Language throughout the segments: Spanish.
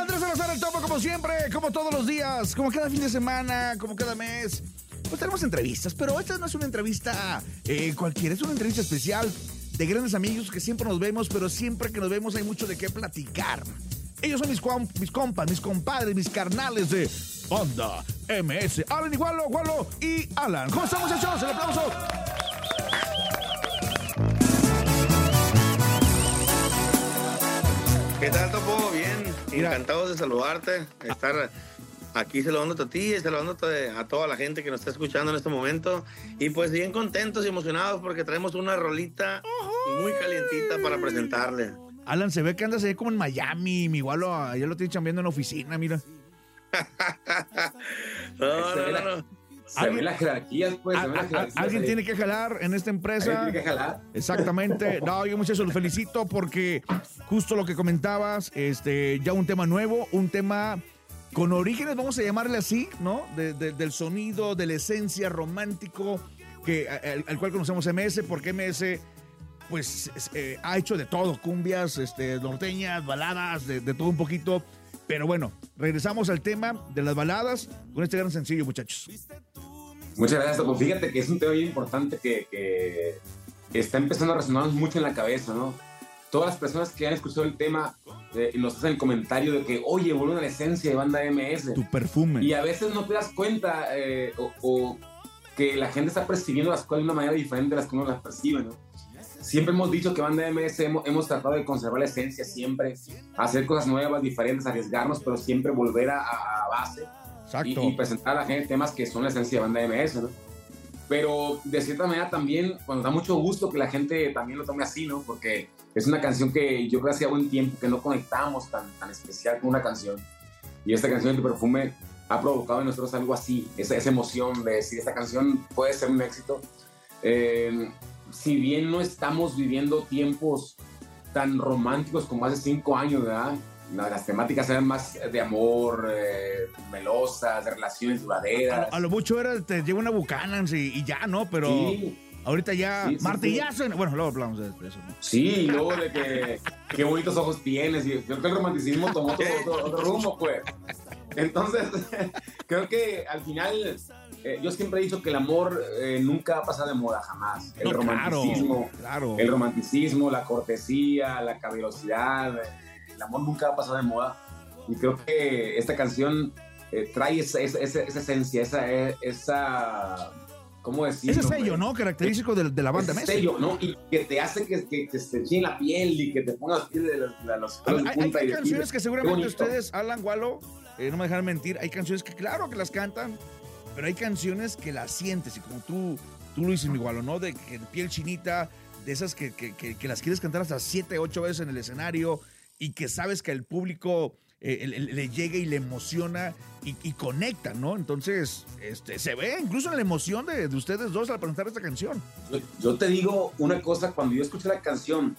Andrés Salazar, el topo, como siempre, como todos los días, como cada fin de semana, como cada mes. Pues tenemos entrevistas, pero esta no es una entrevista eh, cualquiera, es una entrevista especial de grandes amigos que siempre nos vemos, pero siempre que nos vemos hay mucho de qué platicar. Ellos son mis, compas, mis compadres, mis carnales de Onda MS. Alan Igualo, Gualo y Alan. ¿Cómo están, muchachos? El aplauso. ¿Qué tal, Topo? Encantados de saludarte, estar aquí saludándote a ti y saludándote a toda la gente que nos está escuchando en este momento. Y pues bien contentos y emocionados porque traemos una rolita muy calientita para presentarle. Alan, se ve que andas ahí como en Miami, mi igualo, ya lo estoy chambeando en la oficina, mira. no, no, no. Se ven las jerarquías, pues. alguien tiene que jalar en esta empresa. ¿Alguien tiene que jalar? Exactamente. No, yo muchachos los felicito porque justo lo que comentabas, este, ya un tema nuevo, un tema con orígenes, vamos a llamarle así, ¿no? del sonido, de la esencia romántico que, al, cual conocemos MS, porque MS pues eh, ha hecho de todo, cumbias, este, norteñas, baladas, de, todo un poquito. Pero bueno, regresamos al tema de las baladas con este gran sencillo, muchachos. Muchas gracias, Topo. Fíjate que es un tema bien importante que, que está empezando a resonar mucho en la cabeza, ¿no? Todas las personas que han escuchado el tema eh, nos hacen el comentario de que, oye, vuelve a la esencia de banda MS. Tu perfume. Y a veces no te das cuenta eh, o, que la gente está percibiendo las cosas de una manera diferente de las que uno las percibe, ¿no? Siempre hemos dicho que Banda MS hemos, hemos, tratado de conservar la esencia siempre, hacer cosas nuevas, diferentes, arriesgarnos, pero siempre volver a, a base y, presentar a la gente temas que son la esencia de banda MS, ¿no? Pero de cierta manera también, cuando da mucho gusto que la gente también lo tome así, ¿no? Porque es una canción que yo creo que hacía buen tiempo que no conectamos tan, tan especial con una canción. Y esta canción de Perfume ha provocado en nosotros algo así, esa, esa emoción de decir, esta canción puede ser un éxito. Eh, si bien no estamos viviendo tiempos tan románticos como hace cinco años, ¿verdad? las temáticas eran más de amor, eh, melosas, de relaciones duraderas. A, lo mucho era, te lleva una bucana y, ya, ¿no? Pero ahorita ya, martillazo. bueno, luego hablamos de eso. ¿no? Sí, y luego de que qué bonitos ojos tienes. Y creo que el romanticismo tomó otro, rumbo, pues. Entonces, creo que al final, eh, yo siempre he dicho que el amor eh, nunca va a pasar de moda, jamás. El romanticismo, claro, el romanticismo, la cortesía, la caballerosidad el amor nunca va a pasar de moda. Y creo que esta canción eh, trae esa, esa, esa, esencia, esa, eh, esa ¿cómo decirlo? Ese sello, ¿no? Característico de, de la banda Ese sello, ¿no? Y que te hace que, que, que se te la piel y que te pongas piel de, los de punta. Hay, hay canciones que seguramente ustedes, Alan Gualo, eh, no me dejan mentir, hay canciones que claro que las cantan, pero hay canciones que las sientes y como tú, tú lo dices, mi Gualo, ¿no? De que piel chinita, de esas que, que, que, las quieres cantar hasta siete, ocho veces en el escenario, y que sabes que al público eh, le, llega y le emociona y, conecta, ¿no? Entonces, este, se ve incluso en la emoción de, ustedes dos al presentar esta canción. Yo, te digo una cosa, cuando yo escuché la canción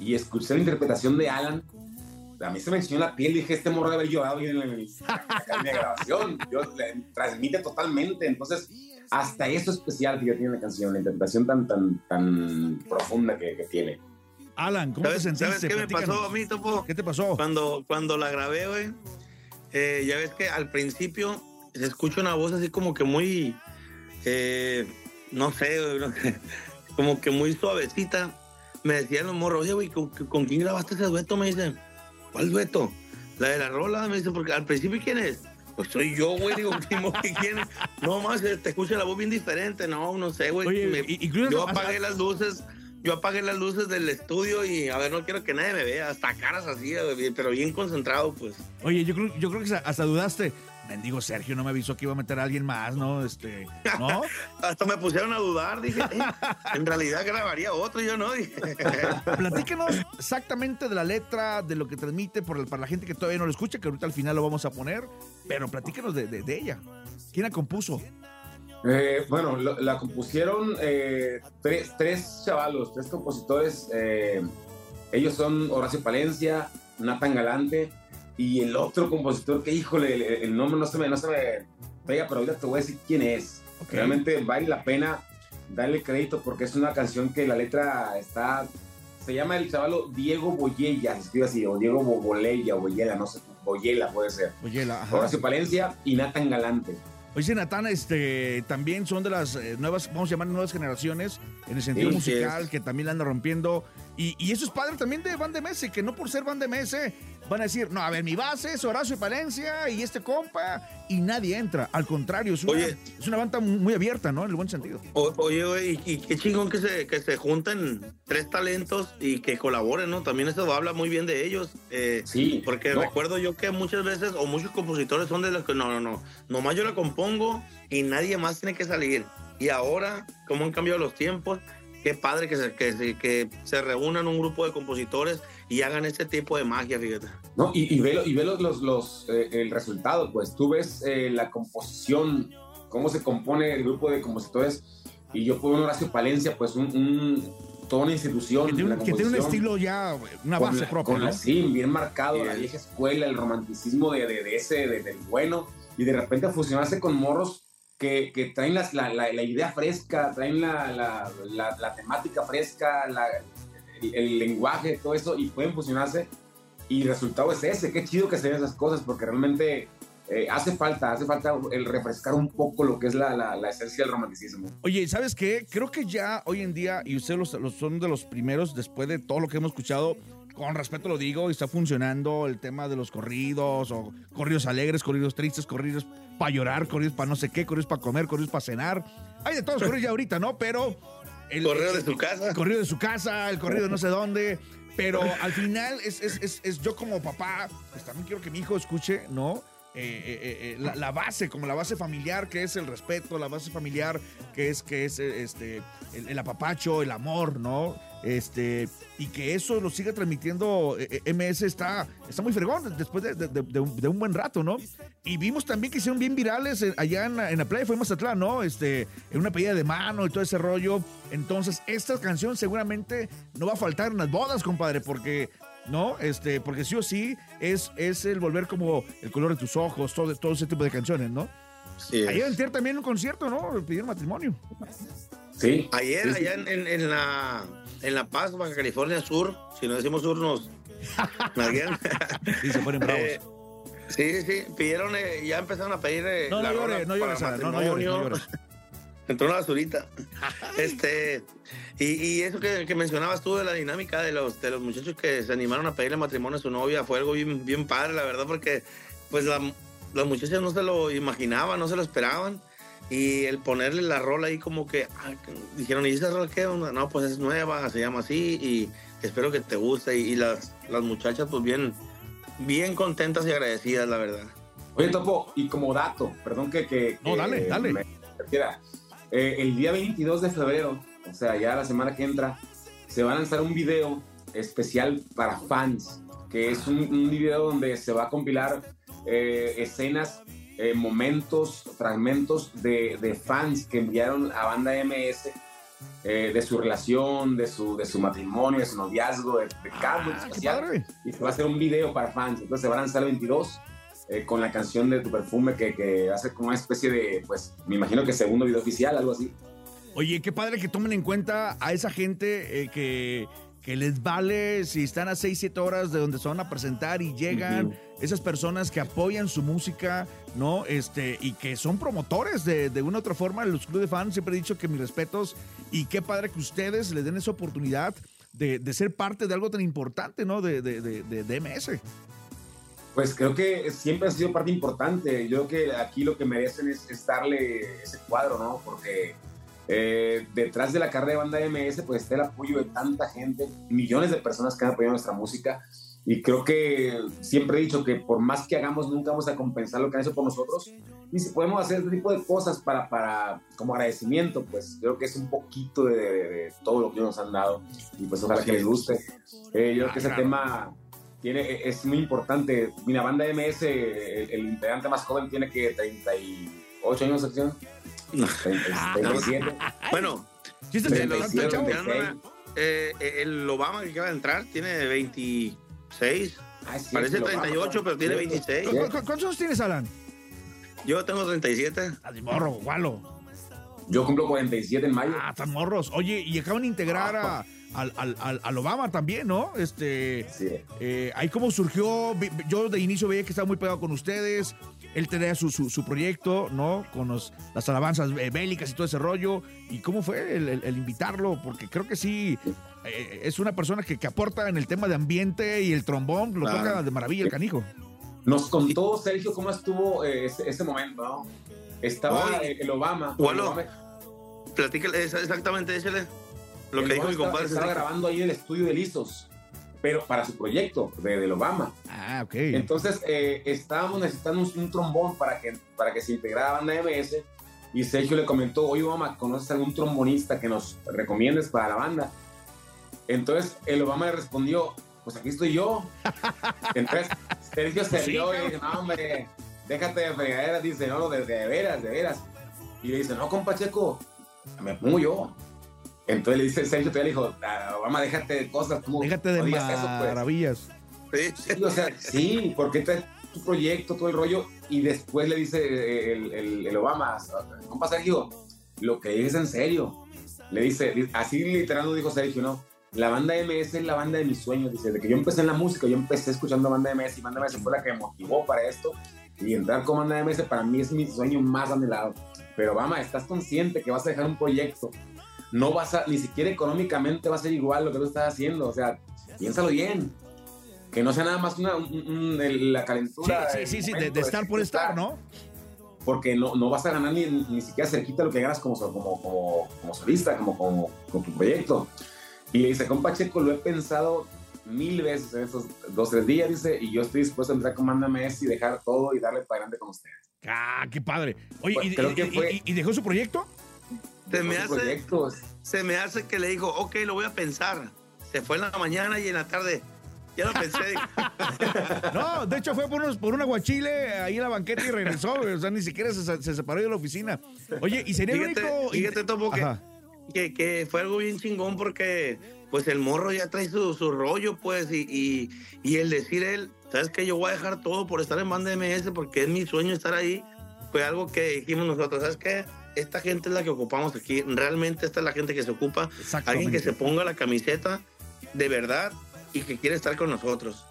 y escuché la interpretación de Alan, a mí se me enseñó la piel y dije, este morro de haber llorado en, la grabación. Yo, transmite totalmente, entonces hasta eso especial que tiene la canción, la interpretación tan, tan, tan profunda que, que tiene. Alan, ¿cómo te sentiste? ¿Sabes qué me pasó a mí, Topo? ¿Qué te pasó? Cuando, cuando la grabé, güey, eh, ya ves que al principio se escucha una voz así como que muy, eh, no sé, como que muy suavecita. Me decían los morros, oye, güey, ¿con, quién grabaste ese dueto? Me dicen, ¿cuál dueto? La de la rola, me dice, porque al principio, ¿quién es? Pues soy yo, güey, digo, ¿quién es? No más, te escucha la voz bien diferente, no, no sé, güey. yo apagué las luces yo apagué las luces del estudio y a ver, no quiero que nadie me vea, hasta caras así, pero bien concentrado, pues. Oye, yo creo, yo creo que hasta dudaste. Bendigo Sergio no me avisó que iba a meter a alguien más, ¿no? Este, ¿no? hasta me pusieron a dudar, dije, eh, en realidad grabaría otro, yo no. Platíquenos exactamente de la letra, de lo que transmite por para la gente que todavía no lo escucha, que ahorita al final lo vamos a poner, pero platíquenos de, de ella. ¿Quién la compuso? Eh, bueno, la compusieron eh, tres, tres chavalos, tres compositores. Eh, ellos son Horacio Palencia, Nathan Galante y el otro compositor que, híjole, el, nombre no se me, no se me pega, pero ahorita te voy a decir quién es. Realmente vale la pena darle crédito porque es una canción que la letra está. Se llama el chavalo Diego Boyella, se escribe así, o Diego Boboleya o Boyella, no sé, Boyela puede ser. Boyela, ajá. Horacio Palencia y Nathan Galante. Oye, Natán, este, también son de las eh, nuevas, vamos a llamar nuevas generaciones, en el sentido Sí, musical, sí que también la anda rompiendo. Y, y eso es padre también de Van de Mese, que no por ser Van de Mese van a decir, no, a ver, mi base es Horacio Palencia y este compa, y nadie entra. Al contrario, es una, Oye. es una banda muy abierta, ¿no? En el buen sentido. O- oye, güey, y, y qué chingón que se, que se junten tres talentos y que colaboren, ¿no? También eso habla muy bien de ellos. eh, Sí, porque no. recuerdo yo que muchas veces, o muchos compositores son de los que no, no, no, nomás yo la compongo y nadie más tiene que salir. Y ahora, cómo han cambiado los tiempos, qué padre que se, que, se- que se reúnan un grupo de compositores y hagan este tipo de magia, fíjate. ¿no? Y, y ve, lo- y ve los, los, los, eh, el resultado, pues tú ves eh, la composición, cómo se compone el grupo de compositores, y yo puedo ver Horacio Palencia, pues un, un- toda una institución. Que tiene, la un- que tiene un composición, estilo ya, una con base la- propia, con ¿no? la- sí, bien marcado, la vieja escuela, el romanticismo de, de, de ese, de- del bueno, y de repente fusionarse con morros que, que traen las- la, la, la idea fresca, traen la, la, la, la temática fresca, la- el, el lenguaje, todo eso, y pueden fusionarse, y el resultado es ese, qué chido que se ven esas cosas, porque realmente eh, hace falta, hace falta el refrescar un poco lo que es la, la, la esencia del romanticismo. Oye, ¿sabes qué? Creo que ya hoy en día, y ustedes los, los- son de los primeros, después de todo lo que hemos escuchado, con respeto lo digo, está funcionando el tema de los corridos, o corridos alegres, corridos tristes, corridos para llorar, corridos para no sé qué, corridos para comer, corridos para cenar. Hay de todos corridos ya ahorita, ¿no? Pero... El, Correo de su casa. el corrido de su casa, el corrido de no sé dónde. Pero al final es, es, es, es yo como papá, pues también quiero que mi hijo escuche, ¿no? Eh, eh, eh, la, la base, como la base familiar, que es el respeto, la base familiar, que es, que es este, el, el apapacho, el amor, ¿no? Este, y que eso lo siga transmitiendo eh, eh, MS está, está muy fregón después de, de- un, de un buen rato, ¿no? Y vimos también que hicieron bien virales eh, allá en, la- en la playa, fue en Mazatlán, ¿no? Este, en una pedida de mano y todo ese rollo. Entonces, esta canción seguramente no va a faltar en las bodas, compadre, porque, ¿no? Este, porque sí o sí es, es el volver como el color de tus ojos, todo, todo ese tipo de canciones, ¿no? Sí. Ayer también un concierto, ¿no? Pidieron matrimonio. Sí. Ayer, Sí, allá en, en- en la, en La Paz, Baja California Sur, si no decimos sur, nos. Y se ponen bravos. Eh, sí, sí, pidieron, eh, ya empezaron a pedir eh, no, no llores, no llores, no, no llores, no matrimonio. llores. Entró una basurita. este, y, y eso que, que mencionabas tú de la dinámica de los, de los muchachos que se animaron a pedirle matrimonio a su novia fue algo bien, bien padre, la verdad, porque pues la, las muchachas no se lo imaginaban, no se lo esperaban. Y el ponerle la rola ahí como que ah, dijeron, ¿y esa rola qué onda? No, pues es nueva, se llama así y espero que te guste. Y, y las, las muchachas pues bien, bien contentas y agradecidas, la verdad. Oye, Topo, y como dato, perdón que... que No, que dale, dale. me. Eh, el día 22 de febrero, o sea, ya la semana que entra, se va a lanzar un video especial para fans, que es un, un video donde se va a compilar eh, escenas, eh, momentos, fragmentos de, de fans que enviaron a Banda MS eh, de su relación, de su, de su matrimonio, de su noviazgo, de, de momento Ah, especial y se va a hacer un video para fans. Entonces se va a lanzar el 22 eh, con la canción de tu perfume que, que hace como una especie de, pues, me imagino que segundo video oficial, algo así. Oye, qué padre que tomen en cuenta a esa gente eh, que, que les vale si están a 6, 7 horas de donde se van a presentar y llegan. Esas personas que apoyan su música, ¿no? Este, y que son promotores de, de una u otra forma. Los clubes de fans siempre he dicho que mis respetos y qué padre que ustedes les den esa oportunidad de, de ser parte de algo tan importante, ¿no? De, de, de, de- de MS. Pues creo que siempre ha sido parte importante. Yo creo que aquí lo que merecen es, es darle ese cuadro, ¿no? Porque eh, detrás de la carrera de banda MS, pues está el apoyo de tanta gente, millones de personas que han apoyado nuestra música. Y creo que siempre he dicho que por más que hagamos, nunca vamos a compensar lo que han hecho por nosotros. Y si podemos hacer este tipo de cosas para, para como agradecimiento, pues creo que es un poquito de, de- de todo lo que nos han dado. Y pues ojalá que les guste. Eh, yo creo que ese claro. tema tiene, es muy importante. Mira, banda MS, el, el integrante más joven tiene que 38 años, sección. 37. Bueno, ¿Sí de estás los está que chavo? veinte. veteran, eh, el Obama que acaba de entrar tiene 26. Ah, sí, Parece lo 38, vamos, pero tiene cierto. 26. ¿Cu- cu- ¿Cuántos años tienes, Alan? Yo tengo 37. Ah, de morro, gualo. Yo cumplo 47 en mayo. Ah, tan morros. Oye, y acaban de integrar a, al, al, al, Obama también, ¿no? Este, sí. eh, ahí cómo surgió, yo de inicio veía que estaba muy pegado con ustedes, él tenía su, su, su proyecto, ¿no? Con los, las alabanzas bélicas y todo ese rollo, y cómo fue el, el, el invitarlo, porque creo que sí, eh, es una persona que, que, aporta en el tema de ambiente y el trombón, lo claro. toca de maravilla el canijo. Nos contó Sergio cómo estuvo eh, ese, ese, momento, ¿no? Estaba Oye, el Obama. Bueno, platícale exactamente, échale. Lo el que dijo mi compadre. Estaba grabando ahí en el estudio de Lisos, pero para su proyecto de, del Obama. Ah, ok. Entonces, eh, estábamos necesitando un, un, trombón para que, para que se integrara banda MS. Y Sergio le comentó, oye, Obama, ¿conoces algún trombonista que nos recomiendes para la banda? Entonces, el Obama le respondió, pues aquí estoy yo. Entonces, Sergio se rió y dice, no, hombre, déjate de fregaderas. Dice, no, de, de veras, de veras. Y le dice, no, compa Checo, me pongo yo. Entonces le dice Sergio, todavía le dijo, ah, Obama, déjate de cosas. Tú déjate de no maravillas. Eso, pues. sí, o sea, sí, porque este es tu proyecto, todo el rollo. Y después le dice el, el, el Obama, compa Sergio, lo que es en serio. Le dice, así literal lo dijo Sergio, ¿no? La banda MS es la banda de mis sueños. Dice, desde que yo empecé en la música, yo empecé escuchando banda MS y banda MS fue la que me motivó para esto. Y entrar con banda MS para mí es mi sueño más anhelado. Pero, Obama, estás consciente que vas a dejar un proyecto no vas a, ni siquiera económicamente va a ser igual lo que tú estás haciendo. O sea, piénsalo bien. Que no sea nada más una, un, un, la calentura. Sí, sí, sí, de, de, estar por estar, ¿no? Porque no, no vas a ganar ni, ni siquiera cerquita lo que ganas como, como, como, como solista, como, como con tu proyecto. Y le dice, compa Checo, lo he pensado mil veces en estos dos, tres días, dice, y yo estoy dispuesto a entrar con Manda Messi, dejar todo y darle para adelante con ustedes. Ah, qué padre. Oye, pues, fue, y, dejó su proyecto? Se me, hace, se me hace que le dijo, ok, lo voy a pensar. Se fue en la mañana y en la tarde. Ya lo pensé. no, de hecho fue por, unos, por un aguachile ahí en la banqueta y regresó. O sea, ni siquiera se, se separó de la oficina. Oye, y sería fíjate, único. Fíjate, Topo, que, que, que, fue algo bien chingón porque, pues, el morro ya trae su, su rollo, pues, y, y, y, el decir él, ¿sabes qué? Yo voy a dejar todo por estar en banda MS porque es mi sueño estar ahí. Fue algo que dijimos nosotros, ¿sabes qué? Esta gente es la que ocupamos aquí. Realmente esta es la gente que se ocupa. Alguien que se ponga la camiseta de verdad y que quiere estar con nosotros.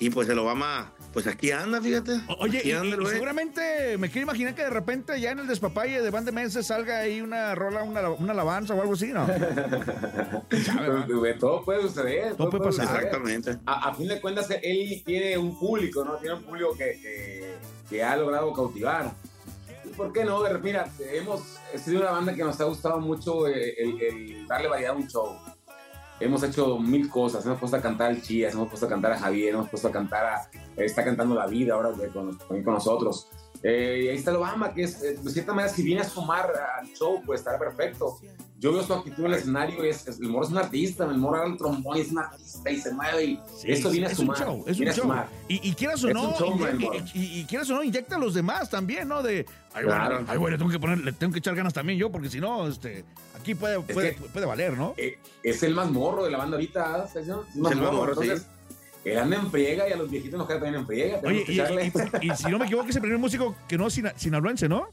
Y pues el Obama, pues aquí anda, fíjate. Oye, y, anda, y seguramente me quiero imaginar que de repente ya en el despapalle de Band de Meses salga ahí una rola, una, una alabanza o algo así, ¿no? todo puede suceder. Todo, todo puede pasar. Suceder. Exactamente. A, a, fin de cuentas, él tiene un público, ¿no? Tiene un público que, que, que ha logrado cautivar. ¿Por qué no? Mira, hemos sido una banda que nos ha gustado mucho el, el, darle variedad a un show. Hemos hecho mil cosas, hemos puesto a cantar al Chías, hemos puesto a cantar a Javier, hemos puesto a cantar a... Está cantando La Vida ahora con, con nosotros. Eh, y ahí está Obama, que es, de cierta manera, si viene a sumar al show, pues estará perfecto. Yo veo su actitud en el escenario, es, es, el moro es un artista, el moro el trombón es un artista y se mueve y sí, esto viene a sumar. Es un show, es un show. Y, y, quieras o no, show, y, y, y, quieras o no, inyecta a los demás también, ¿no? De, ay, claro. bueno, ay, bueno, le tengo que poner, le tengo que echar ganas también yo, porque si no, este, aquí puede, puede, puede, valer, ¿no? Eh, es el más morro de la banda ahorita, ¿sí? Es, más el morro, morro entonces, sí. Él anda en friega y a los viejitos nos queda también en friega. Oye, y, y, y, si no me equivoco, es el primer músico que no es sin, sinaloense, ¿no?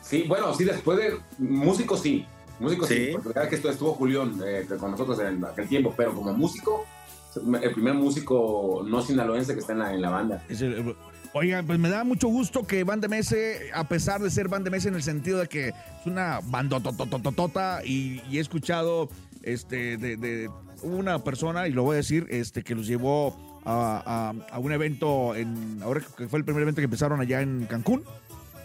Sí, bueno, sí, después de. Músico sí. Músico sí, sí porque la verdad que estuvo Julián eh, con nosotros en aquel tiempo, pero como músico, el primer músico no sinaloense que está en la, en la banda. Es el, Oigan, pues me da mucho gusto que Band MS, a pesar de ser Band MS en el sentido de que es una bandototototota y, y he escuchado este de, de, una persona, y lo voy a decir, este que los llevó a, a, a, un evento en ahora que fue el primer evento que empezaron allá en Cancún.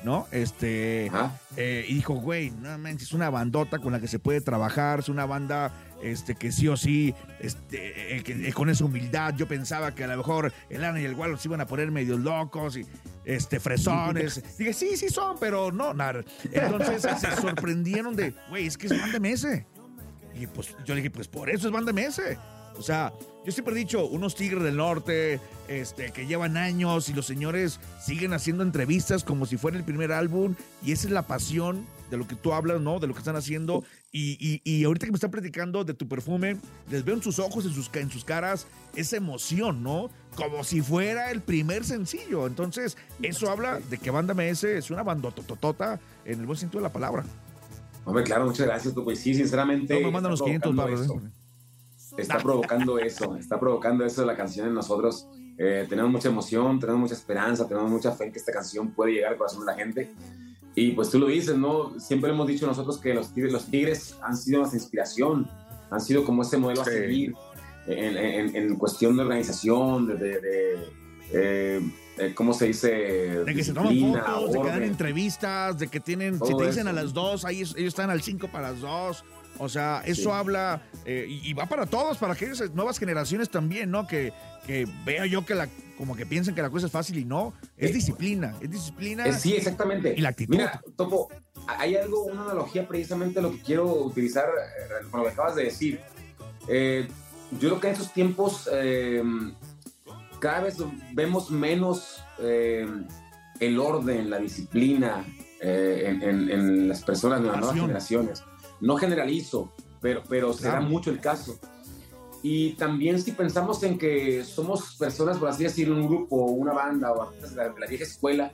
¿No? Este. Eh, y dijo, güey, no manches, es una bandota con la que se puede trabajar, es una banda este, que sí o sí, este, eh, que, eh, con esa humildad, yo pensaba que a lo mejor el Ana y el Wallo se iban a poner medio locos y este, fresones. Dije, sí, sí son, pero no, nada. Entonces se sorprendieron de, güey, es que es banda MS. Y pues yo le dije, pues por eso es banda MS. O sea, yo siempre he dicho, unos tigres del norte, este, que llevan años y los señores siguen haciendo entrevistas como si fuera el primer álbum y esa es la pasión de lo que tú hablas, ¿no? De lo que están haciendo y, y, y ahorita que me están platicando de tu perfume, les veo en sus ojos, en sus, en sus caras, esa emoción, ¿no? Como si fuera el primer sencillo. Entonces, eso habla de que Banda MS es una bandototota en el buen sentido de la palabra. Hombre, claro, muchas gracias. Pues sí, sinceramente. No, me mandan los 500 barros. ¿eh? Está provocando eso, está provocando eso la canción en nosotros. Eh, tenemos mucha emoción, tenemos mucha esperanza, tenemos mucha fe en que esta canción puede llegar al corazón de la gente. Y pues tú lo dices, ¿no? Siempre hemos dicho nosotros que los tigres, los tigres han sido nuestra inspiración, han sido como ese modelo a seguir en, en, cuestión de organización, de, de, eh, ¿cómo se dice? De que se toman fotos, de que dan entrevistas, de que tienen, si te dicen a las dos, ahí ellos están al cinco para las dos. O sea, eso habla eh, y, va para todos, para aquellas nuevas generaciones también, ¿no? Que, que vea yo que la, como que piensen que la cosa es fácil y no. Es eh, disciplina, es disciplina. Eh, sí, exactamente. Y la actitud. Mira, Topo, hay algo, una analogía precisamente lo que quiero utilizar con lo que acabas de decir. yo creo que en esos tiempos cada vez vemos menos el orden, la disciplina en, en, las personas de las nuevas generaciones. No generalizo, pero, pero será mucho el caso. Y también si pensamos en que somos personas, por así decirlo, un grupo, una banda o de la, de la vieja escuela,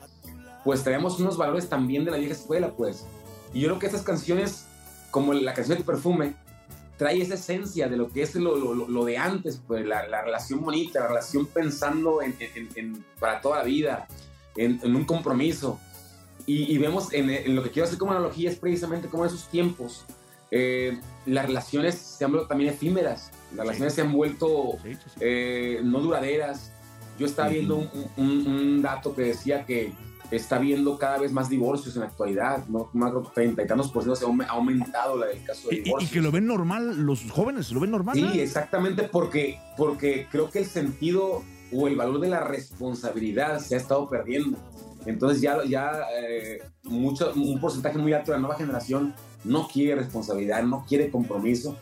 pues traemos unos valores también de la vieja escuela, pues. Y yo creo que estas canciones, como la canción de Perfume, trae esa esencia de lo que es lo, lo, lo de antes, pues la, la, relación bonita, la relación pensando en, en, para toda la vida, en, un compromiso. Y, vemos en, lo que quiero hacer como analogía es precisamente como esos tiempos, eh, las relaciones se han vuelto también efímeras, las relaciones se han vuelto eh, no duraderas. Yo estaba viendo un, un, dato que decía que está viendo cada vez más divorcios en la actualidad, ¿no? Más de 30 y tantos por ciento se ha aumentado la, el caso de divorcios. Y, que lo ven normal, los jóvenes lo ven normal. Sí, exactamente, porque, porque creo que el sentido o el valor de la responsabilidad se ha estado perdiendo. Entonces ya, ya eh, mucho, un porcentaje muy alto de la nueva generación no quiere responsabilidad, no quiere compromiso.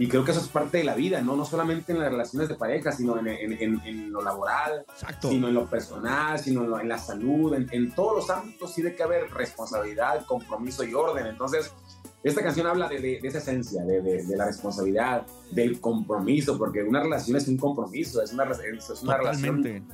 Y creo que eso es parte de la vida, ¿no? No solamente en las relaciones de pareja, sino en, en, en, lo laboral, sino en lo personal, sino en, la salud, en, todos los ámbitos tiene que haber responsabilidad, compromiso y orden. Entonces, esta canción habla de, de, esa esencia, de, de, la responsabilidad, del compromiso, porque una relación es un compromiso, es una, es una relación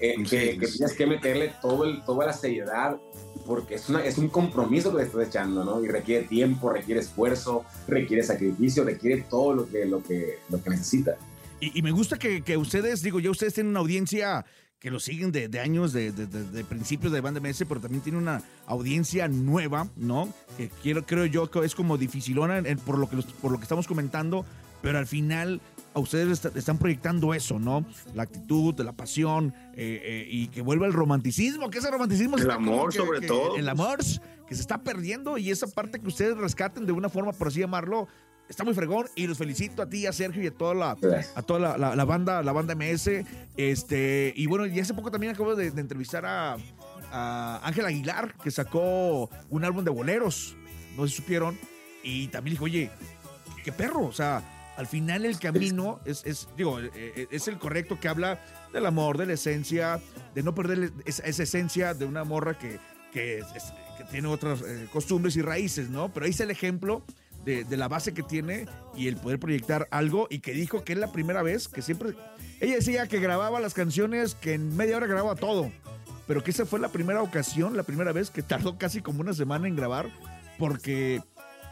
eh, que, tienes que meterle todo el, toda la seriedad, porque es, una, es un compromiso que le estás echando, ¿no? Y requiere tiempo, requiere esfuerzo, requiere sacrificio, requiere todo lo que, lo que, lo que necesita. Y, me gusta que, que, ustedes, digo, ya ustedes tienen una audiencia que lo siguen de, de años, de, de, de, principios de Banda MS, pero también tiene una audiencia nueva, ¿no? Que quiero, creo yo que es como dificilona por, lo que por lo que estamos comentando, pero al final a ustedes están proyectando eso, ¿no? La actitud, la pasión eh, eh, y que vuelva el romanticismo, que ese romanticismo... El amor sobre todo. El amor que se está perdiendo y esa parte que ustedes rescaten de una forma, por así llamarlo, está muy fregón y los felicito a ti, a Sergio y a toda la, a toda la, banda, la banda MS. Este, y bueno, y hace poco también acabo de, entrevistar a, Ángel Aguilar, que sacó un álbum de boleros, no si supieron, y también dijo, oye, qué perro, o sea, al final el camino es, digo, eh, eh, es el correcto que habla del amor, de la esencia, de no perder esa, esencia de una morra que, que, tiene otras eh, costumbres y raíces, ¿no? Pero ahí es el ejemplo de, de, la base que tiene y el poder proyectar algo y que dijo que es la primera vez que siempre... Ella decía que grababa las canciones, que en media hora grababa todo, pero que esa fue la primera ocasión, la primera vez que tardó casi como una semana en grabar porque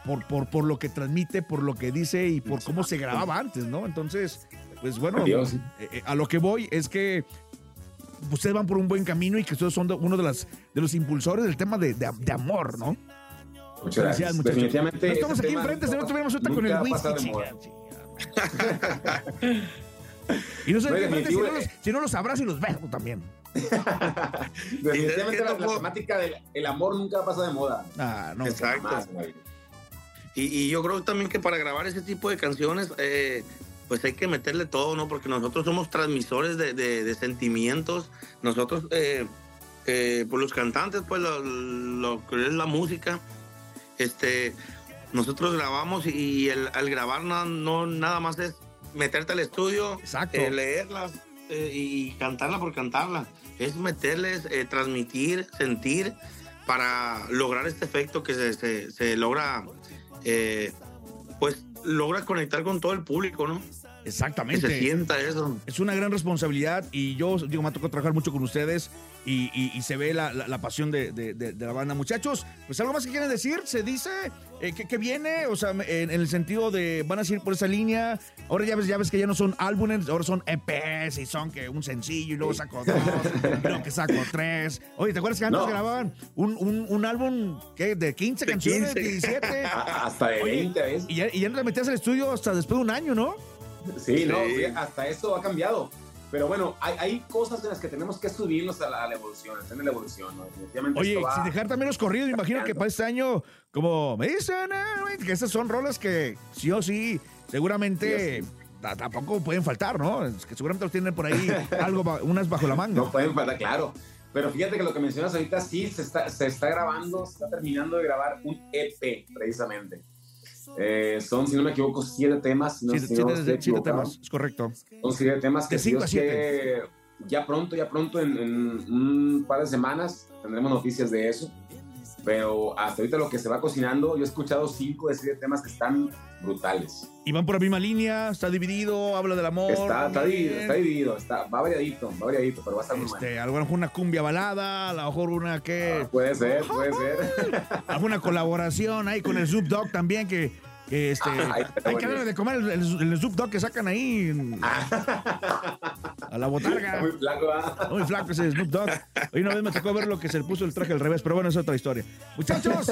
por, por, por lo que transmite, por lo que dice y por cómo se grababa antes, ¿no? Entonces, pues bueno, eh, eh, a lo que voy es que ustedes van por un buen camino y que ustedes son uno de, las, de los impulsores del tema de, de, amor, ¿no? Muchas gracias. Definitivamente. estamos aquí enfrente, si no tuviéramos suerte con el whisky. y no sé, si, no los, si no los abrazo y los beso también. Definitivamente la, temática del amor nunca pasa de moda. Ah, no. Exacto. Y, yo creo también que para grabar ese tipo de canciones, eh, pues hay que meterle todo, ¿no? Porque nosotros somos transmisores de, sentimientos. Nosotros, eh, eh, pues los cantantes, pues lo, que es la música, este, nosotros grabamos y el, al grabar no, nada más es meterte al estudio, leerlas y cantarla por cantarla. Es meterles, transmitir, sentir para lograr este efecto que se, se, se logra eh, pues logra conectar con todo el público, ¿no? Exactamente. se sienta eso. Es una gran responsabilidad y yo, digo, me ha tocado trabajar mucho con ustedes y, se ve la, pasión de, la banda. Muchachos, pues algo más que quieren decir, se dice, eh, ¿qué, qué viene? O sea, en, en el sentido de, van a seguir por esa línea. Ahora ya ves, ya ves que ya no son álbumes, ahora son EPs y son que un sencillo y luego saco dos, y luego que saco tres. Oye, ¿te acuerdas que antes No. grababan un, un, un álbum ¿qué? de 15 De canciones, 15. 17? A- Hasta de Oye, 20 veces. Y ya, y ya no te metías al estudio hasta después de un año, ¿no? Sí, no, Sí. sí, hasta eso ha cambiado. Pero bueno, hay, hay cosas en las que tenemos que subirnos a la, a la evolución, a la evolución, ¿no? Definitivamente Oye, va- sin dejar también los corridos, me imagino que para este año, como me dicen, güey, que esas son rolas que sí o sí, seguramente Sí tampoco pueden faltar, ¿no? Es que seguramente los tienen por ahí algo, unas bajo la manga. No pueden faltar, claro. Pero fíjate que lo que mencionas ahorita sí se está, se está grabando, se está terminando de grabar un EP, precisamente. Eh, son, si no me equivoco, siete temas. No, siete, si no siete- siete temas, es correcto. Son siete temas que De si cinco Dios a siete. quiere, ya pronto, ya pronto, en, en un par de semanas tendremos noticias de eso. Pero hasta ahorita lo que se va cocinando, yo he escuchado cinco de siete temas que están brutales. Y van por la misma línea, está dividido, habla del amor. Está, está dividido, está dividido, está, va variadito, va variadito, pero va a estar muy bueno. Este, a lo mejor una cumbia balada, a lo mejor una que. Ah, Puede ser, puede ser. alguna colaboración ahí con el Snoop Dogg también que. este, hay que darle bueno. de comer el, el, el Snoop Dogg que sacan ahí a la botarga. Está muy flaco, ¿ah? Muy flaco ese Snoop Dogg. Hoy una vez me tocó ver lo que se le puso el traje al revés, pero bueno, es otra historia. Muchachos,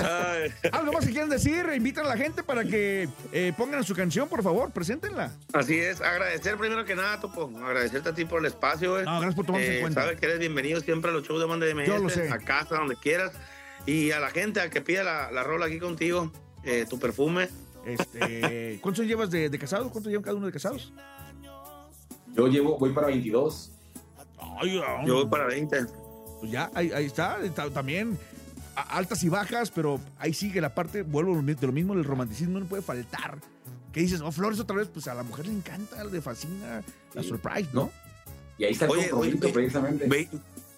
algo más que quieren decir, invitan a la gente para que eh, pongan su canción, por favor, preséntenla. así es, agradecer primero que nada, Topo, agradecerte a ti por el espacio, güey. No, gracias por tomarnos en Eh, cuenta. Sabes que eres bienvenido siempre a los shows de Banda de Yo lo sé. a casa, donde quieras. Y a la gente, a que pida la, la rola aquí contigo, eh, tu perfume. Este, ¿Cuántos llevas de, de casados? ¿Cuántos llevan cada uno de casados? Yo llevo, voy para 22. Ay, Yo voy para 20. Pues ya, ahí, ahí está, está también altas y bajas, pero ahí sigue la parte, vuelvo de lo mismo, el romanticismo no puede faltar. Que dices, oh, Flores otra vez, pues a la mujer le encanta, le fascina la Sí. surprise, ¿no? Y ahí está el Oye, compromiso, oye, precisamente. Ve-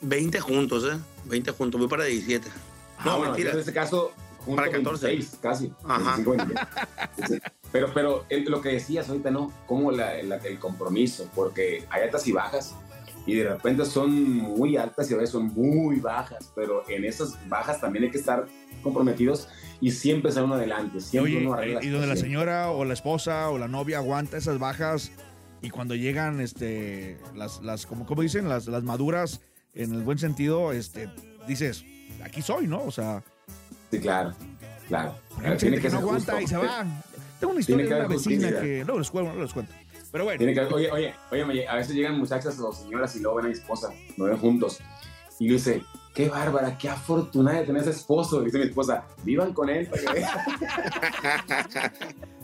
20 juntos, ¿eh? 20 juntos, voy para 17. Ah, No, bueno, mentira. En este caso, Para 14. 26, casi. Ajá. 25, 26. Sí. Pero, pero lo que decías ahorita, ¿no? Como la- la- el compromiso, porque hay altas y bajas, y de repente son muy altas y a veces son muy bajas, pero en esas bajas también hay que estar comprometidos y siempre uno adelante, siempre Oye, uno eh, y donde la señora o la esposa o la novia aguanta esas bajas y cuando llegan, este, las, las como, como dicen, las, las maduras, en el buen sentido, este, dices, aquí soy, ¿no? O sea, Sí, claro, claro. hay mucha gente que no aguanta justo. y se va. Tengo una Tiene historia que de una vecina justicia. que, no les cuento, no les cuento. Pero bueno. Tiene que, oye, oye, oye, a veces llegan muchachas o señoras y luego ven a mi esposa, lo ven juntos. Y le dice, qué bárbara, qué afortunada de tener ese esposo. Dice mi esposa, vivan con él para que vean.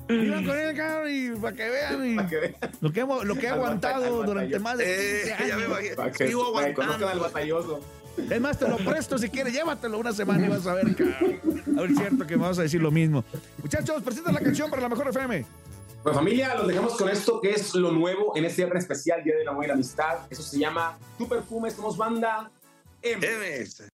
Iban con él, cabrón, y para que vean y para que vean. lo que, hemos- lo que he Al aguantado al durante más de Eh, 15 ya me años. imagino. Para que, Sigo para que conozcan al aguantando. batalloso. Es más, te lo presto si quieres, llévatelo una semana y vas a ver, cabrón. A ver, es cierto que me vas a decir lo mismo. Muchachos, presenta la canción para la mejor FM. Pues familia, los dejamos con esto que es lo nuevo en este día tan especial, Día del Amor y la Amistad. Eso se llama Tu Perfume, somos banda M. MS.